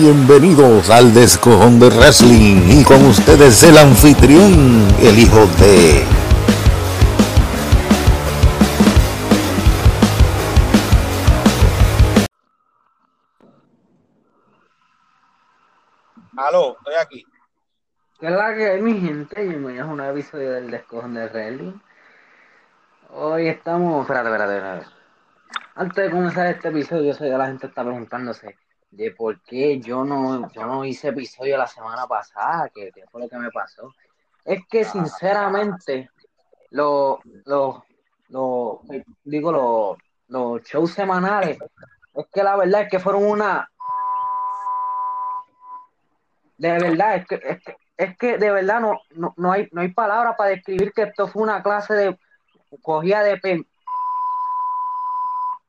Bienvenidos al Descojón de Wrestling y con ustedes el anfitrión, el hijo de... Aló, estoy aquí. ¿Qué es la que hay, mi gente? Bienvenidos a un nuevo episodio del Descojón de Wrestling. Hoy estamos... Espérate, espérate, espérate. Antes de comenzar este episodio, yo sé que la gente está preguntándose de por qué yo no, yo no hice episodio la semana pasada, que, que fue lo que me pasó. Es que sinceramente, los, los, los, digo, los, los shows semanales, es que la verdad es que fueron una... De verdad, es que, es que, es que de verdad no, no, no hay, no hay palabras para describir que esto fue una clase de cogida de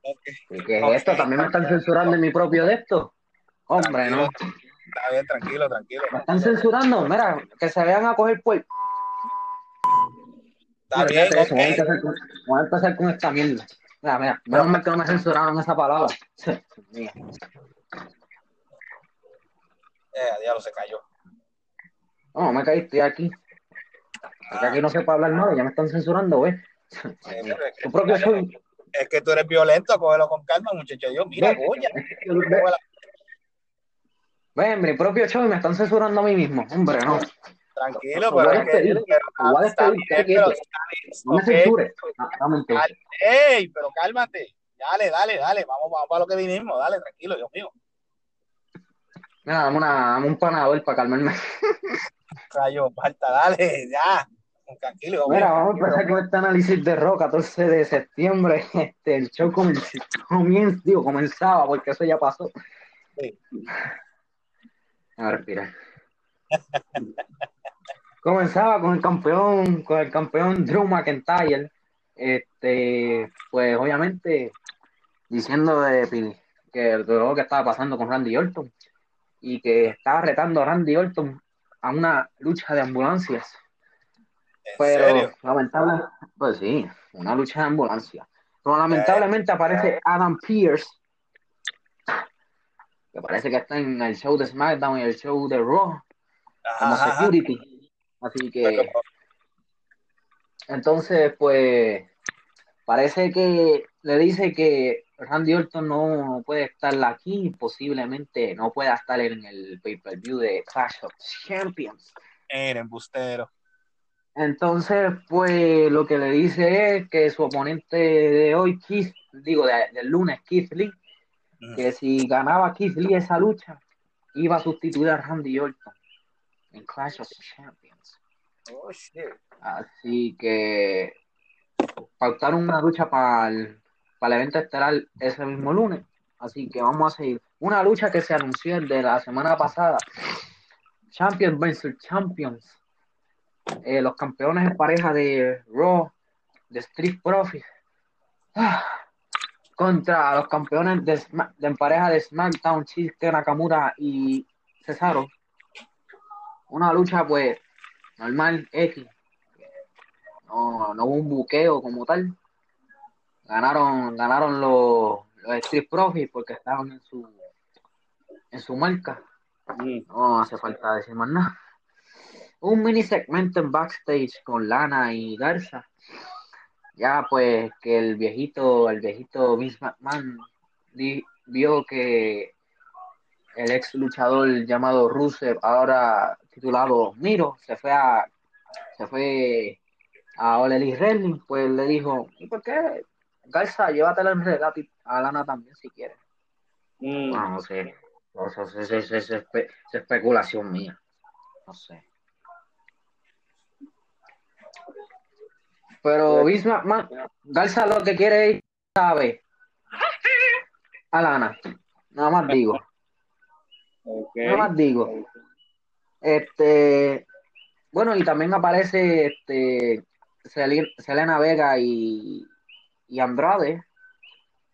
pen, ¿Y qué es esto? ¿También me están censurando en mi propio de esto? Hombre, no. Está bien, tranquilo, tranquilo. Me están censurando. Mira, que se vean a coger por. Está bien, Fíjate eso, ok. Voy a empezar con, voy a empezar con esta mierda. Mira, mira, menos mal que no me censuraron esa palabra. Mira. Eh, diablo, se cayó. No, me caí, estoy aquí. Porque aquí no sé para hablar nada, ya me están censurando, güey. Es, Tu propio show. Es que tú eres violento, cógelo con calma, muchacho. Dios, mira, Goya. ve, ve, mi propio show y me están censurando a mí mismo. Hombre, no. Tranquilo, Te voy pero a es que. despedir, Pero, voy a despedir, pero No me censures. Ey, pero cálmate. Dale, dale, dale. Vamos, vamos para lo que vinimos. Dale, tranquilo, Dios mío. Mira, dame, una, dame un panador para calmarme. Rayo, falta, dale, ya. Tranquilo, Mira, vamos a empezar con este análisis de Raw, 14 de septiembre. Este, el show comienza, digo, comenzaba, porque eso ya pasó. Sí. A respirar. comenzaba con el campeón, con el campeón Drew McIntyre. Este, pues obviamente diciendo de que lo que estaba pasando con Randy Orton y que estaba retando a Randy Orton a una lucha de ambulancias. ¿En Pero serio? lamentable, pues sí, una lucha de ambulancia. Pero lamentablemente aparece Adam Pierce, que parece que está en el show de SmackDown y el show de Raw como Ajá, ajá. security. Así que, entonces, pues, parece que le dice que Randy Orton no puede estar aquí, posiblemente no pueda estar en el pay-per-view de Clash of Champions. Era embustero. Entonces, pues lo que le dice es que su oponente de hoy, Keith, digo, de- del lunes, Keith Lee, Mm. que si ganaba Keith Lee esa lucha, iba a sustituir a Randy Orton en Clash of Champions. Oh, shit. Así que pautaron una lucha para el, para el evento estelar ese mismo lunes. Así que vamos a seguir. Una lucha que se anunció de la semana pasada. Champions versus Champions. Eh, los campeones en pareja de Raw, de Street Profits. Ah, contra los campeones de, en pareja de SmackDown, Shinsuke Nakamura y Cesaro. Una lucha, pues, normal, X. No, no hubo un buqueo como tal. Ganaron, ganaron los, los Street Profits porque estaban en su en su marca. Mm. No hace falta decir más nada. Un mini segmento en backstage con Lana y Garza. Ya pues que el viejito, el viejito Vince McMahon di- vio que el ex luchador llamado Rusev, ahora titulado Miro, se fue a se fue a All Elite Wrestling, pues le dijo, ¿y por qué? Garza, llévatela en regalo a Lana también si quieres. Mm. No, no sé. No, Eso, eso- eso- eso- eso es espe- eso es especulación mía. No sé. Pero Vince McMahon, Garza lo que quiere es, sabe, a Lana. Nada más digo. Nada más digo. Este, bueno, y también aparece este Sel- Selena Vega y, y Andrade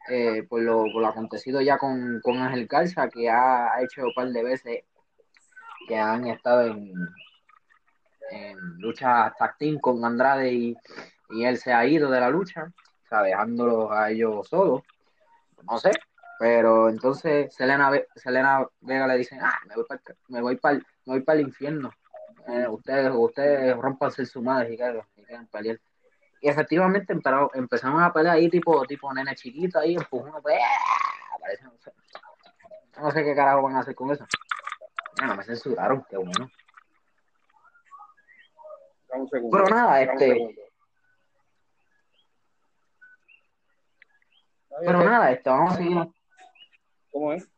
eh, por, lo, por lo acontecido ya con, con Ángel Garza, que ha, ha hecho un par de veces que han estado en, en lucha tag team con Andrade y, y él se ha ido de la lucha, o sea, dejándolo a ellos solos. No sé, Pero entonces Selena, Selena Vega le dice, ah, me voy para me voy para me voy para el infierno. Eh, ustedes, ustedes rompanse su madre y quedan, y quedan pelear. Y efectivamente empezaron, empezaron a pelear ahí tipo, tipo nene chiquito ahí, empujón, pues, ¡ah! Parece, no sé. No sé qué carajo van a hacer con eso. Bueno, me censuraron, qué bueno. Dame un segundo. Pero nada, este, pero nada, este, vamos a seguir, ¿Cómo es?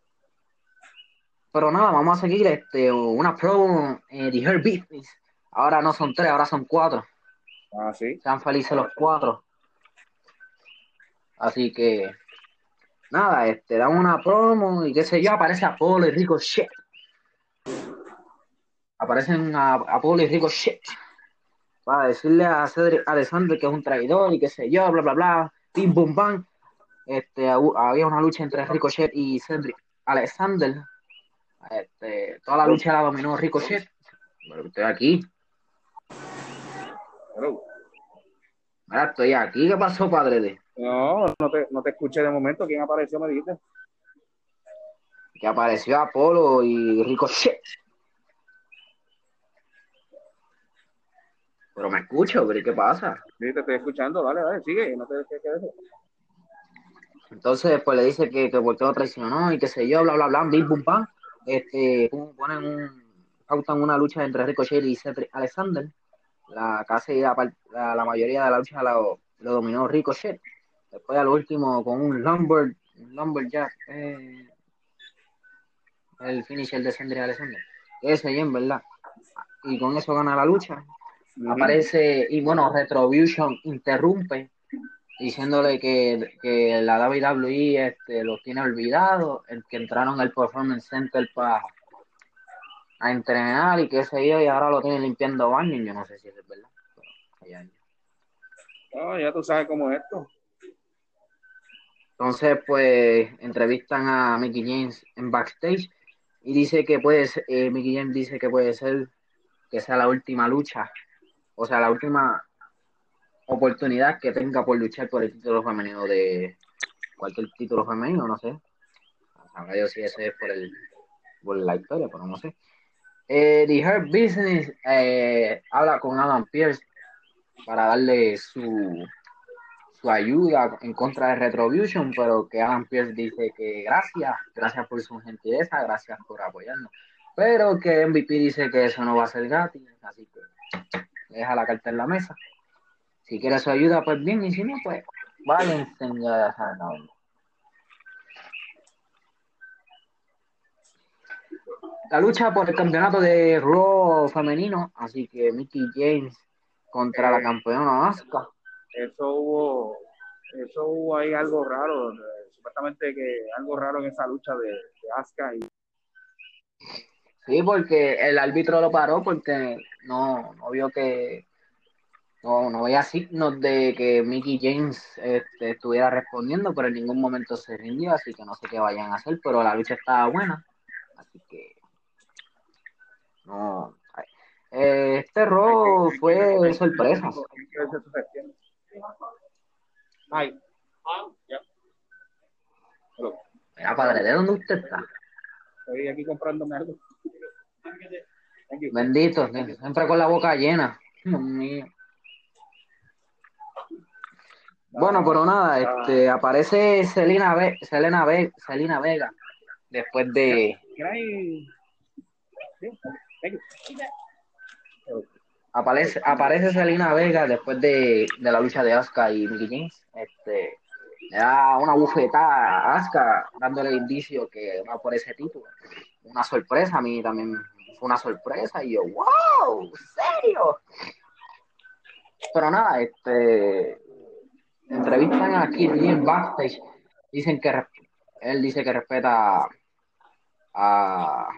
pero nada, vamos a seguir, este, una promo eh, de Her Business. Ahora no son tres, ahora son cuatro. Ah, sí. Sean felices los cuatro. Así que, nada, este, dan una promo y qué sé yo, aparece Apolo y Rico Shit. Aparecen a Apolo y Rico Shit. Para decirle a Cedric Alexander que es un traidor y qué sé yo, bla, bla, bla. Pim, bum, bam. Este, había una lucha entre Ricochet y Cedric Alexander. Este, toda la lucha la dominó Ricochet. Pero estoy aquí. Hello. Mira, estoy aquí. ¿Qué pasó, padre de? No, no te, no te escuché de momento. ¿Quién apareció? Me dijiste. que apareció Apolo y Ricochet. Pero me escucho, pero ¿y ¿qué pasa? Sí, te estoy escuchando. Dale, dale, sigue. No te ¿qué, qué es eso? Entonces, pues le dice que, que lo traicionó y qué sé yo, bla, bla, bla, bim, bum, pam. Este, ponen un, pautan una lucha entre Ricochet y Cedric Alexander. La casi la, la, la mayoría de la lucha lo, lo dominó Ricochet. Después al último con un lumber, lumberjack, eh, el finisher de Cedric Alexander. Ese en verdad. Y con eso gana la lucha. aparece y bueno Retribution interrumpe diciéndole que, que la WWE este, los tiene olvidados el que entraron al Performance Center para a entrenar y qué sé yo y ahora lo tienen limpiando baños yo no sé si es verdad pero allá- No, ya tú sabes cómo es esto. entonces pues entrevistan a Mickey James en backstage y dice que puede ser, eh, Mickey James dice que puede ser que sea la última lucha o sea la última oportunidad que tenga por luchar por el título femenino de cualquier título femenino, no sé. Sabrá yo si ese es por el por la historia, pero no sé. Eh, The Hurt Business eh, habla con Adam Pierce para darle su su ayuda en contra de Retribution, pero que Adam Pierce dice que gracias, gracias por su gentileza, gracias por apoyarnos. Pero que MVP dice que eso no va a ser gratis, así que deja la carta en la mesa. Si quiere su ayuda, pues bien, y si no, pues váyanse a dónde. La lucha por el campeonato de Raw femenino, así que Mickey James contra la campeona Asuka. Eso hubo, eso hubo ahí algo raro. Supuestamente que algo raro en esa lucha de, de Asuka y Sí, porque el árbitro lo paró porque no, no vio que no, no veía signos de que Mickey James este, estuviera respondiendo, pero en ningún momento se rindió, así que no sé qué vayan a hacer, pero la lucha estaba buena, así que no. Eh, este Raw fue sorpresa. Ay. Mira, padre, ¿de dónde usted está? Estoy aquí comprándome algo. Bendito, siempre con la boca llena. Dios mío. Bueno, pero nada, este, aparece Selena, Ve Selena, Ve Selena Vega después de aparece, aparece Selena Vega después de, de la lucha de Asuka y Mickey James. Este, le da una bufetada a Asuka dándole indicio que va por ese título. Una sorpresa, a mí también fue una sorpresa y yo, wow, ¿serio? Pero nada, este entrevistan a Kid Lee en backstage. Dicen que él dice que respeta a,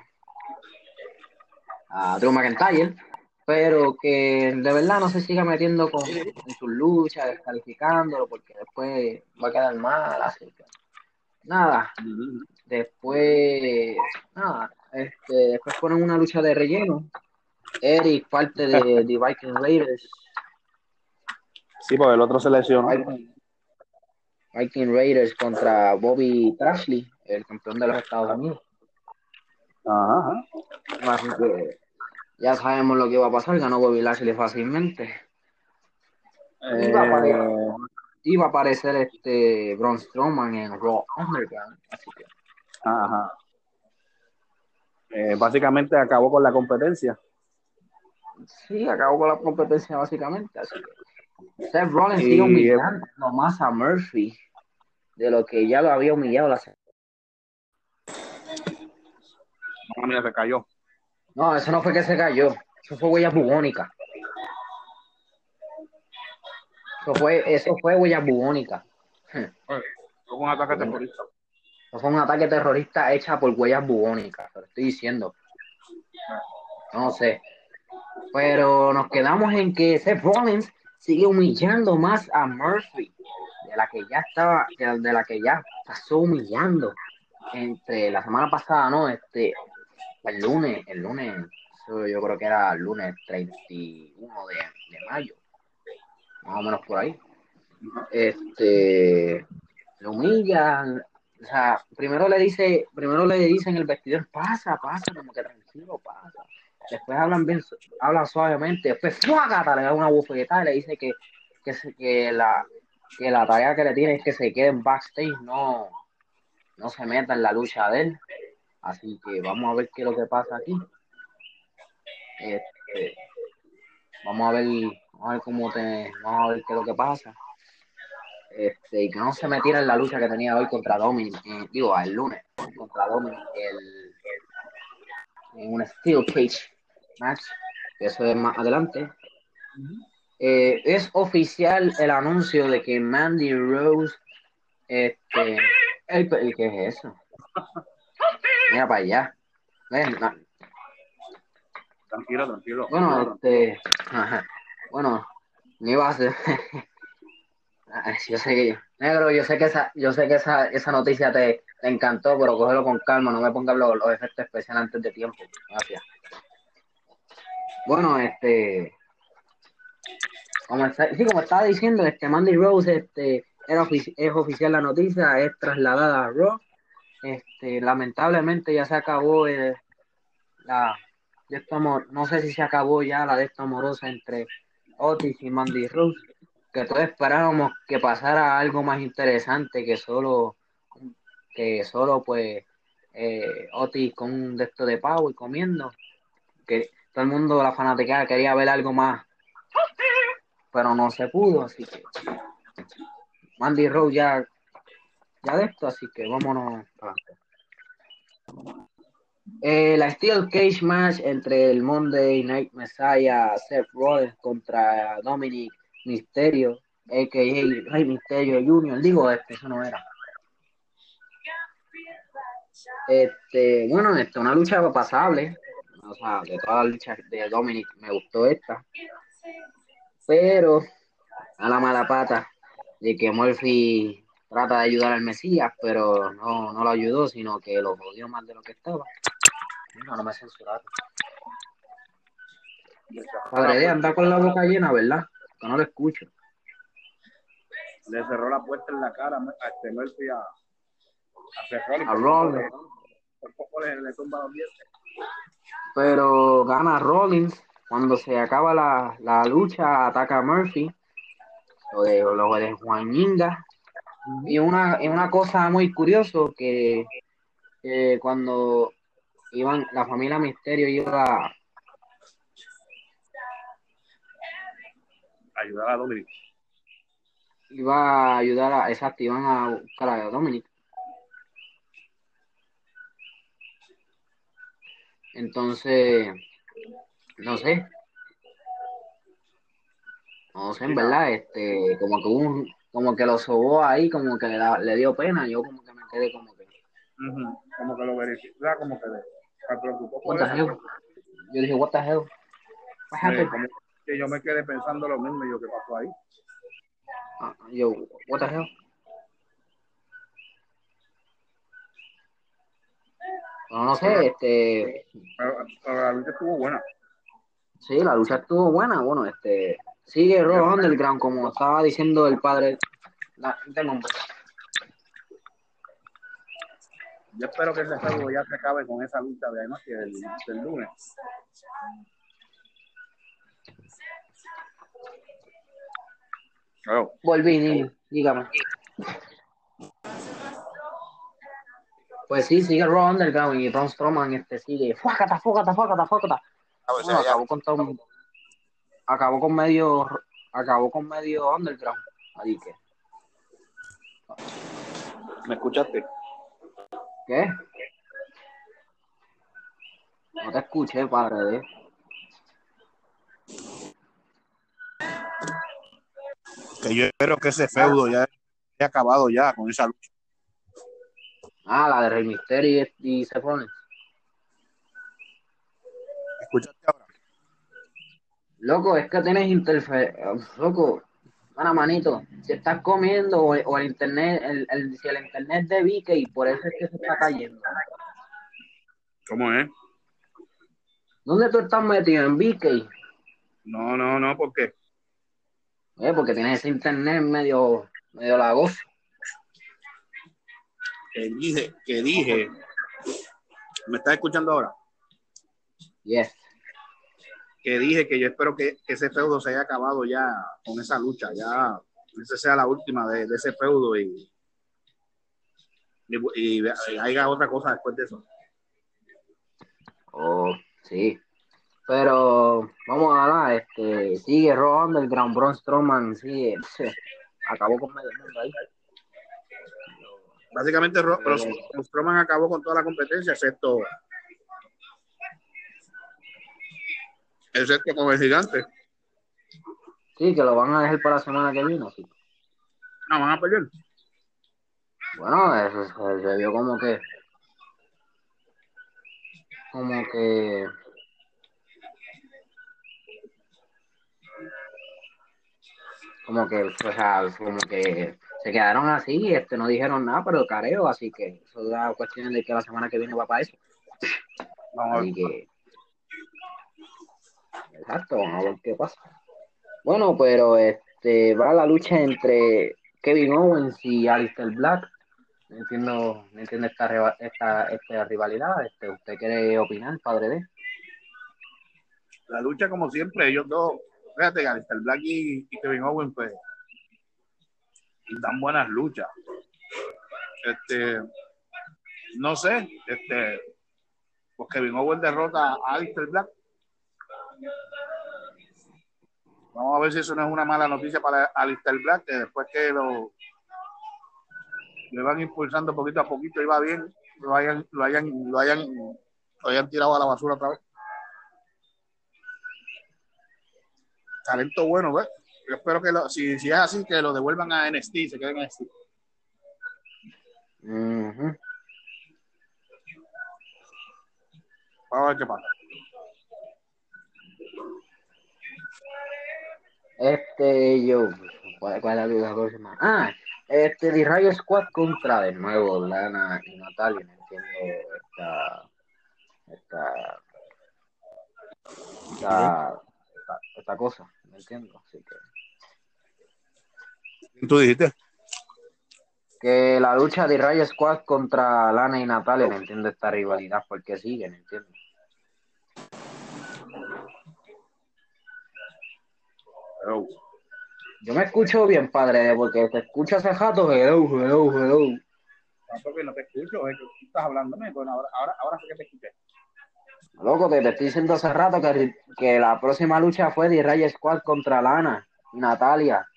a Drew McIntyre, pero que de verdad no se siga metiendo con, en sus luchas, descalificándolo, porque después va a quedar mal. Así que nada, después, nada, este, después ponen una lucha de relleno. Eric, parte de The Viking Raiders, Sí, porque el otro se lesionó. Viking, Raiders contra Bobby Trashley. el campeón de los Estados Unidos. Ajá. Así que ya sabemos lo que iba a pasar, ganó Bobby Lashley fácilmente. Iba a aparecer, Eh, iba a aparecer este Braun Strowman en Raw Underground. Así que ajá. Eh, básicamente acabó con la competencia. sí, acabó con la competencia básicamente. Así que Seth Rollins sigue humillando más a Murphy de lo que ya lo había humillado la semana. No, mira, se cayó. No, eso no fue que se cayó. Eso fue huella bubónica. Eso fue, eso fue huella bubónica. Fue un ataque terrorista. Eso fue un ataque terrorista hecha por huellas bubónicas. Te lo estoy diciendo. No sé. Pero nos quedamos en que Seth Rollins sigue humillando más a Murphy. De la que ya estaba, de la que ya pasó humillando. Entre la semana pasada, ¿no? Este, el lunes, el lunes, yo creo que era el lunes 31 de, de mayo. Más o menos por ahí. Este, lo humillan, o sea, primero le dice, primero le dicen el vestidor, pasa, pasa, como que tranquilo, pasa. Después hablan bien, hablan suavemente, después ¡fuácata! le da una bufetada y le dice que, que, que la que la tarea que le tiene es que se quede en backstage, no, no se meta en la lucha de él. Así que vamos a ver qué es lo que pasa aquí. Este, vamos a ver, vamos a ver cómo te, vamos a ver qué es lo que pasa. Este, y que no se metiera en la lucha que tenía hoy contra Dominic, eh, digo, el lunes, contra Dominic, el, en un Steel Cage que eso es más adelante. Eh, es oficial el anuncio de que Mandy Rose, este, el, el- ¿qué es eso? Mira para allá. Ven, na- Tranquilo, tranquilo. bueno, este, ajá. bueno, me iba a. Ay, yo sé que, negro, yo sé que esa, yo sé que esa, esa noticia te, te encantó, pero cógelo con calma, no me pongas los, los efectos especiales antes de tiempo. Gracias. Bueno, este, como está, sí, como estaba diciendo, este Mandy Rose, este, era es oficial la noticia, es trasladada a Raw. Este, lamentablemente ya se acabó eh, la de esto amor, no sé si se acabó ya la de esto amorosa entre Otis y Mandy Rose, que todos esperábamos que pasara algo más interesante que solo que solo pues eh, Otis con un de esto de pavo y comiendo, que todo el mundo, la fanaticada quería ver algo más, pero no se pudo, así que Mandy Rose ya ya de esto, así que vámonos. Eh, la Steel Cage match entre el Monday Night Messiah Seth Rollins contra Dominic Mysterio, a.k.a. Rey Mysterio Jr. Digo, este, eso no era. Este, bueno, esto una lucha pasable. O sea, de todas las luchas de Dominic me gustó esta. Pero a la mala pata de que Murphy trata de ayudar al Mesías, pero no, no lo ayudó, sino que lo jodió más de lo que estaba. No, no me censuraron. Padre de anda con la boca llena, ¿verdad? Que no lo escucho. Le cerró la puerta en la cara a este Murphy a, a Rollins. A Rollins. Por poco le, le tumba los dientes. Pero gana Rollins. Cuando se acaba la, la lucha, ataca a Murphy. Lo de, lo de Juaninga. Y una, y una cosa muy curioso que, que cuando iban, la familia Misterio iba Ayudar a Dominic. iba a ayudar a, exacto, iban a buscar a Dominic. Entonces, no sé. No sé, en verdad, este, como que un, como que lo sobó ahí, como que le, dio pena, yo como que me quedé como que. Como que lo verificó. Como que le, se preocupó por eso. Yo dije, what the hell? What que yo me quedé pensando lo mismo yo, ¿qué pasó ahí? Ah, yo, what the hell? No, no sé, este, Pero, pero la lucha estuvo buena. sí, la lucha estuvo buena, bueno, este, sigue Raw Underground, como estaba diciendo el padre, la, break. Yo espero que ese juego ya se acabe con esa lucha de anoche del, del lunes. Oh. Volví, niño, dígame. Pues sí, sigue Raw Underground y Braun Strowman este sigue. Fócata, fócata, fócata, fócata. A ver, Bueno, ya- acabó con todo, acabó con medio, acabó con medio Underground. Así que, ¿Me escuchaste? ¿qué? No te escuché, padre de. Que yo espero que ese feudo ya haya acabado ya con esa lucha. Ah, la de Rey Mysterio y, y Seth Rollins. ¿Escuchaste ahora? Loco, es que tienes interferencia. Loco, bueno, manito, si estás comiendo o, o el internet, el, el- si el internet de VK, por eso es que se está cayendo. ¿Cómo es? ¿Dónde tú estás metido? ¿En VK? No, no, no, porque Eh, porque tienes ese internet medio, medio lagoso. Que dije, que dije, ¿me estás escuchando ahora? Yes. Que dije que yo espero que, que ese feudo se haya acabado ya con esa lucha, ya esa sea la última de, de ese feudo y, y, y haya otra cosa después de eso. Oh, sí. Pero vamos a hablar, este, sigue Raw Underground, Braun Strowman, sigue, acabó con medio mundo ahí. Básicamente, Ro- Strowman acabó con toda la competencia, excepto, excepto con el gigante. Sí, que lo van a dejar para la semana que viene, sí. No, van a pelear. Bueno, eso se, se vio como que. Como que. Como que, o sea, como que se quedaron así, este, no dijeron nada, pero careo, así que eso da cuestión de que la semana que viene va para eso. Vamos a ver. Así que. Exacto, vamos a ver qué pasa. Bueno, pero este va la lucha entre Kevin Owens y Alistair Black. No entiendo, no entiendo esta, esta, esta rivalidad. Este, ¿Usted quiere opinar, padre de? La lucha, como siempre, ellos dos, fíjate, Alistair Black y, y Kevin Owens, pues, dan buenas luchas. Este, no sé, este, pues Kevin Owens derrota a Alistair Black. Vamos a ver si eso no es una mala noticia para Alistair Black, que después que lo le van impulsando poquito a poquito y va bien, lo hayan, lo hayan, lo hayan, lo hayan tirado a la basura otra vez. talento bueno, ¿ves? Yo espero que lo- si, si es así, que lo devuelvan a NXT y se queden en NXT. Vamos a ver qué pasa. Este, yo, ¿cuál, cuál es la próxima? Ah, este, The Rayo Squad contra de nuevo Lana y Natalia. No entiendo esta, esta, esta, esta, esta cosa. No entiendo. Así que, Tú dijiste. que la lucha de Rayo Squad contra Lana y Natalia. No entiendo esta rivalidad. porque sigue? No entiendo. Hello. Yo me escucho bien, padre, porque te escucho hace rato. Hello, hello, hello. Tampoco que no te escucho, tú estás hablándome. Bueno, ahora, ahora, ahora sí que te escuché. Loco, te, te estoy diciendo hace rato que, que la próxima lucha fue de Raya Squad contra Lana y Natalia.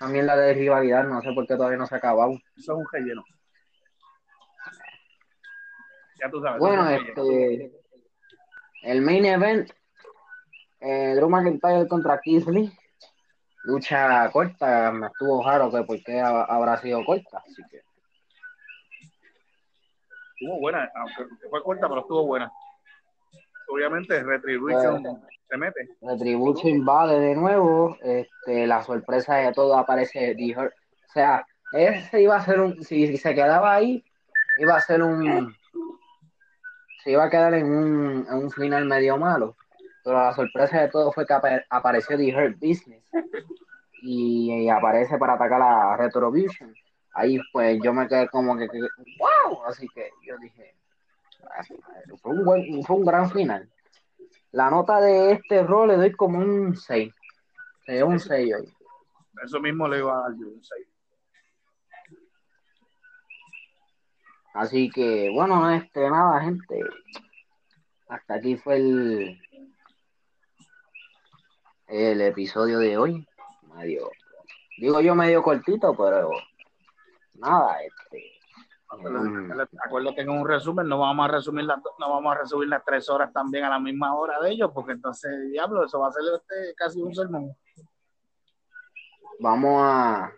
También la de rivalidad, no sé por qué todavía no se ha acabado. Eso es un relleno. Ya tú sabes. Bueno, es este. El main event: eh, Drew McIntyre contra Keith Lee. Lucha corta, me estuvo raro que por qué ha- habrá sido corta. Así que, Estuvo buena, aunque fue corta, pero estuvo buena. Obviamente, Retribution se mete. Retribution invade de nuevo. Este, la sorpresa de todo aparece The Hurt. O sea, ese iba a ser un. Si, si se quedaba ahí, iba a ser un. Se iba a quedar en un, en un final medio malo. Pero la sorpresa de todo fue que apa- apareció The Hurt Business. Y, y aparece para atacar a Retribution. Ahí, pues yo me quedé como que. que- ¡Wow! Así que yo dije, fue un, buen, fue un gran final. La nota de este rol le doy como un 6. Se dio un 6 hoy. Eso mismo le iba a dar yo un 6. Así que, bueno, este, nada, gente. Hasta aquí fue el, el episodio de hoy. Medio, digo yo medio cortito, pero nada, este. Acuérdate que en un resumen no vamos a resumir las no vamos a resumir las tres horas también a la misma hora de ellos, porque entonces, diablo, eso va a ser este casi un sermón. vamos a.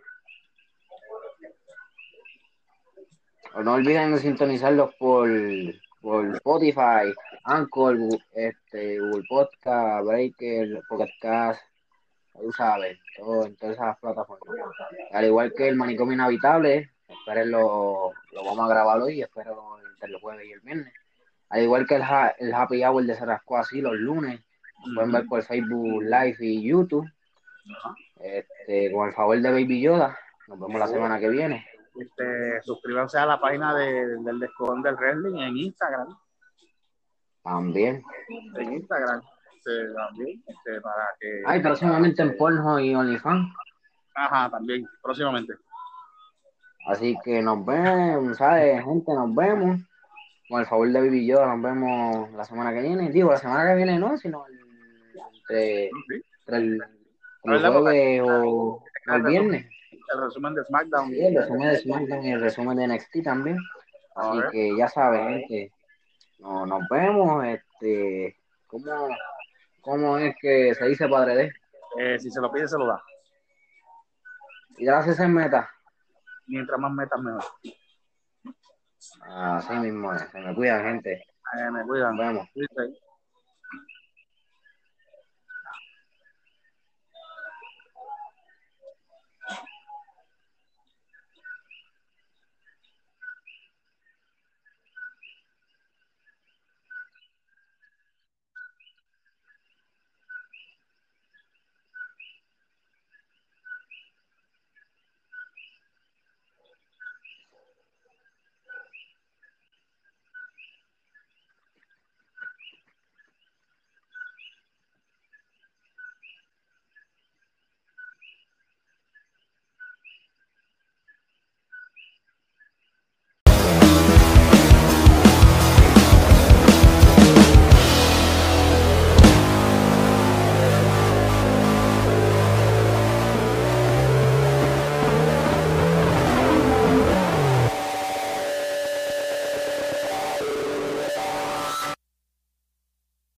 No olviden de sintonizarlos por, por Spotify, Anchor, este, Google Podcast, Breaker, Pocket Cast, tú sabes, todo, en todas esas plataformas. Al igual que el manicomio inhabitable, espérenlo, lo vamos a grabar hoy, espero entre el jueves y el viernes. Al igual que el, ha- el Happy Hour de Cerrasco así los lunes, pueden ver por Facebook Live y YouTube. Este, con el favor de Baby Yoda, nos vemos la semana que viene. Este, suscríbanse a la página de- del Descojón del Wrestling en Instagram. También. En Instagram. Este, también, este, para que. Ay, próximamente en Pornhub y OnlyFans. Ajá, también, próximamente. Así que nos vemos, ¿sabes? Gente, nos vemos. Con el favor de Baby Yoda, nos vemos la semana que viene. Digo, la semana que viene no, sino el- entre, el, el jueves o, o el viernes. El resumen de SmackDown. Sí, el resumen de SmackDown y el resumen de NXT también. Así que ya saben, gente. No, nos vemos. Este, ¿cómo, ¿Cómo es que se dice padre de? Eh, si se lo pide, se lo da. Y gracias en meta. Mientras más metas, mejor. Así mismo es. Se me cuidan, gente. Eh, me cuidan. Cuídense.